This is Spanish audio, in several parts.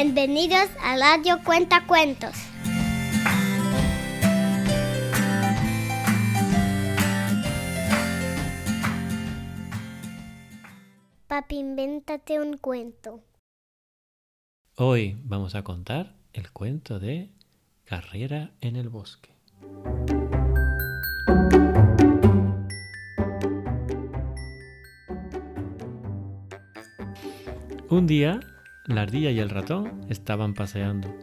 Bienvenidos a Radio Cuenta Cuentos. Papi, invéntate un cuento. Hoy vamos a contar el cuento de Carrera en el bosque. Un día, la ardilla y el ratón estaban paseando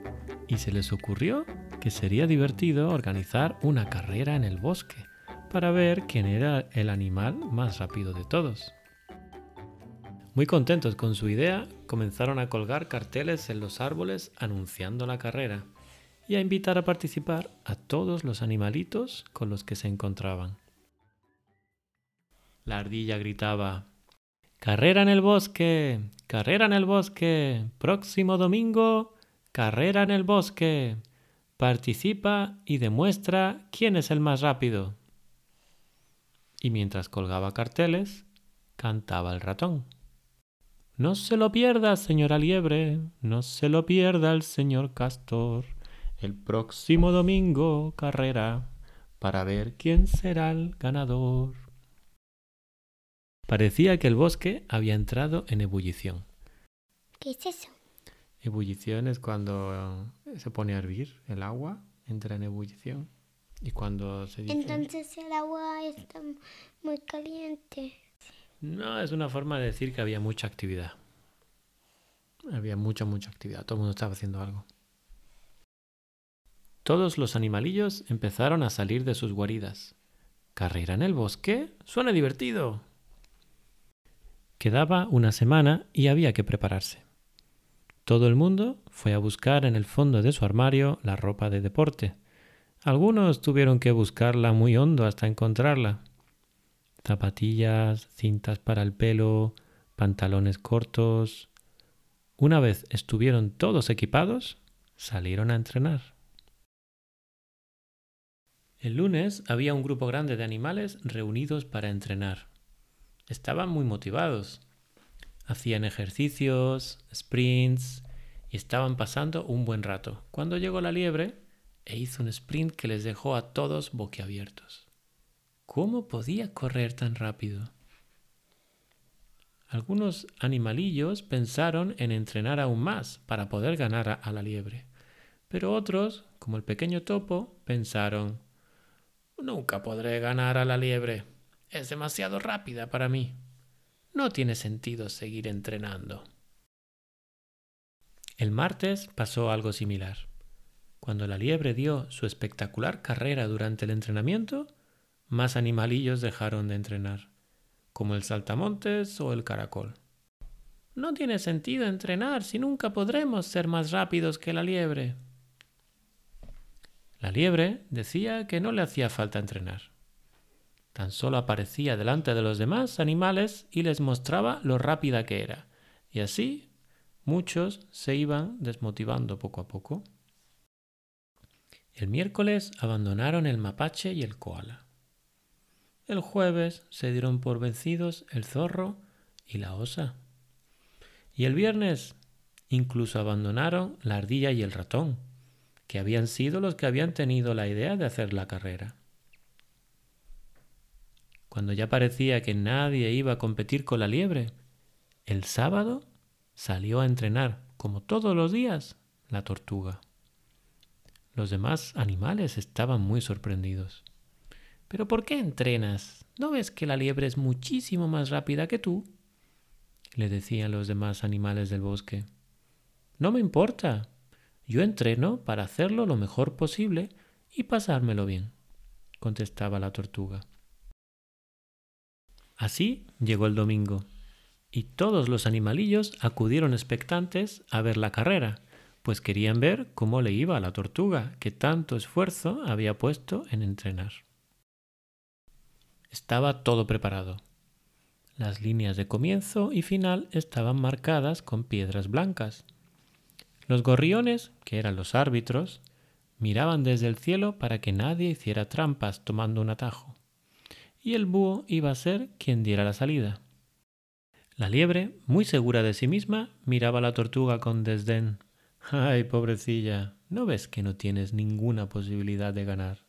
y se les ocurrió que sería divertido organizar una carrera en el bosque para ver quién era el animal más rápido de todos. Muy contentos con su idea, comenzaron a colgar carteles en los árboles anunciando la carrera y a invitar a participar a todos los animalitos con los que se encontraban. La ardilla gritaba, Carrera en el bosque, carrera en el bosque, próximo domingo, carrera en el bosque. Participa y demuestra quién es el más rápido. Y mientras colgaba carteles, cantaba el ratón. No se lo pierda, señora liebre, no se lo pierda el señor castor. El próximo domingo carrera para ver quién será el ganador. Parecía que el bosque había entrado en ebullición. ¿Qué es eso? Ebullición es cuando se pone a hervir el agua, entra en ebullición. Y cuando se dice... Entonces el agua está muy caliente. No, es una forma de decir que había mucha actividad. Había mucha, mucha actividad. Todo el mundo estaba haciendo algo. Todos los animalillos empezaron a salir de sus guaridas. ¿Carrera en el bosque? Suena divertido. Quedaba una semana y había que prepararse. Todo el mundo fue a buscar en el fondo de su armario la ropa de deporte. Algunos tuvieron que buscarla muy hondo hasta encontrarla zapatillas, cintas para el pelo, pantalones cortos. Una vez estuvieron todos equipados, salieron a entrenar. El lunes había un grupo grande de animales reunidos para entrenar. Estaban muy motivados. Hacían ejercicios, sprints y estaban pasando un buen rato. Cuando llegó la liebre e hizo un sprint que les dejó a todos boquiabiertos. ¿Cómo podía correr tan rápido? Algunos animalillos pensaron en entrenar aún más para poder ganar a, la liebre, pero otros, como el pequeño topo, pensaron Nunca podré ganar a la liebre. Es demasiado rápida para mí. No tiene sentido seguir entrenando. El martes pasó algo similar. Cuando la liebre dio su espectacular carrera durante el entrenamiento, más animalillos dejaron de entrenar, como el saltamontes o el caracol. No tiene sentido entrenar si nunca podremos ser más rápidos que la liebre. La liebre decía que no le hacía falta entrenar. Tan solo aparecía delante de los demás animales y les mostraba lo rápida que era, y así muchos se iban desmotivando poco a poco. El miércoles abandonaron el mapache y el koala. El jueves se dieron por vencidos el zorro y la osa. Y el viernes incluso abandonaron la ardilla y el ratón, que habían sido los que habían tenido la idea de hacer la carrera. Cuando ya parecía que nadie iba a competir con la liebre, el sábado salió a entrenar, como todos los días, la tortuga. Los demás animales estaban muy sorprendidos. ¿Pero por qué entrenas? ¿No ves que la liebre es muchísimo más rápida que tú? le decían los demás animales del bosque. No me importa. Yo entreno para hacerlo lo mejor posible y pasármelo bien, contestaba la tortuga. Así llegó el domingo, y todos los animalillos acudieron expectantes a ver la carrera, pues querían ver cómo le iba a la tortuga que tanto esfuerzo había puesto en entrenar. Estaba todo preparado. Las líneas de comienzo y final estaban marcadas con piedras blancas. Los gorriones, que eran los árbitros, miraban desde el cielo para que nadie hiciera trampas tomando un atajo. Y el búho iba a ser quien diera la salida. La liebre, muy segura de sí misma, miraba a la tortuga con desdén, Ay, pobrecilla, ¿no ves que no tienes ninguna posibilidad de ganar?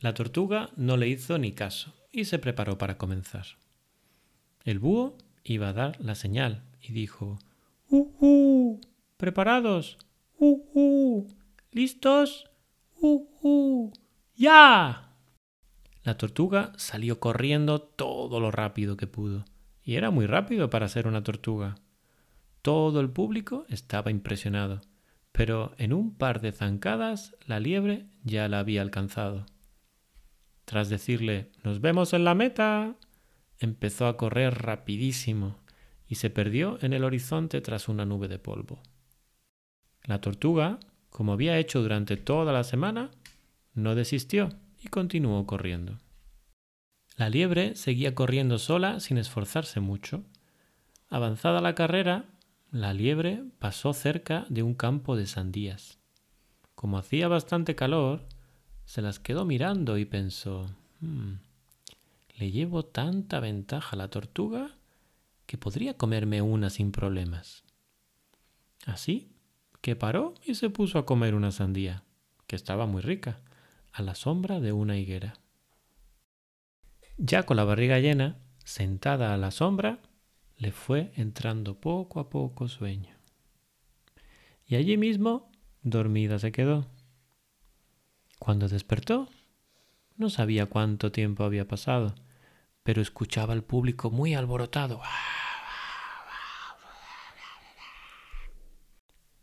La tortuga no le hizo ni caso y se preparó para comenzar. El búho iba a dar la señal y dijo ¡Uh, uh! ¿Preparados? ¡Uh, uh! ¿Listos? ¡Uh, uh! ¡Ya! La tortuga salió corriendo todo lo rápido que pudo, y era muy rápido para ser una tortuga. Todo el público estaba impresionado, pero en un par de zancadas la liebre ya la había alcanzado. Tras decirle Nos vemos en la meta, empezó a correr rapidísimo y se perdió en el horizonte tras una nube de polvo. La tortuga, como había hecho durante toda la semana, no desistió y continuó corriendo. La liebre seguía corriendo sola sin esforzarse mucho. Avanzada la carrera, la liebre pasó cerca de un campo de sandías. Como hacía bastante calor, se las quedó mirando y pensó, hmm, le llevo tanta ventaja a la tortuga que podría comerme una sin problemas. Así que paró y se puso a comer una sandía, que estaba muy rica, a la sombra de una higuera. Ya con la barriga llena, sentada a la sombra, le fue entrando poco a poco sueño. Y allí mismo, dormida se quedó. Cuando despertó, no sabía cuánto tiempo había pasado, pero escuchaba al público muy alborotado.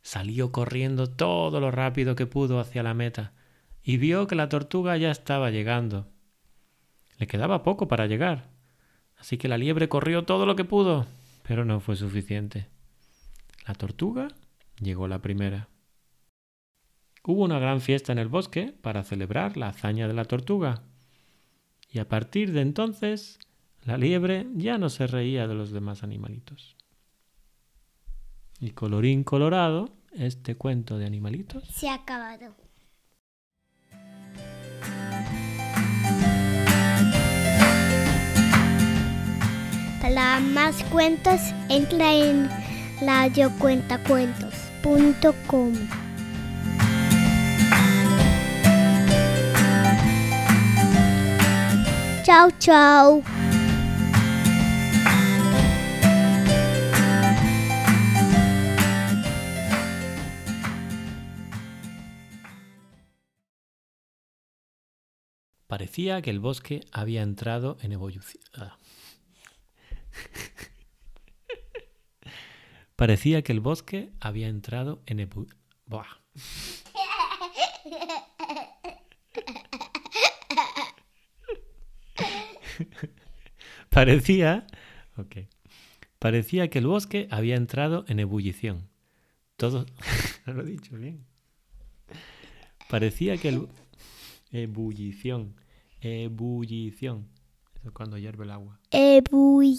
Salió corriendo todo lo rápido que pudo hacia la meta y vio que la tortuga ya estaba llegando. Le quedaba poco para llegar, así que la liebre corrió todo lo que pudo, pero no fue suficiente. La tortuga llegó la primera. Hubo una gran fiesta en el bosque para celebrar la hazaña de la tortuga. Y a partir de entonces, la liebre ya no se reía de los demás animalitos. Y colorín colorado, este cuento de animalitos Se ha acabado. Para más cuentos, entra en radiocuentacuentos.com. Chao, chao. Parecía que el bosque había entrado en evolución. Ah. Parecía que el bosque había entrado en ebu... Parecía... Parecía que el bosque había entrado en ebullición. Todo... no lo he dicho bien. Parecía que el... Ebullición. Ebullición. Cuando hierve el agua. Ebullición.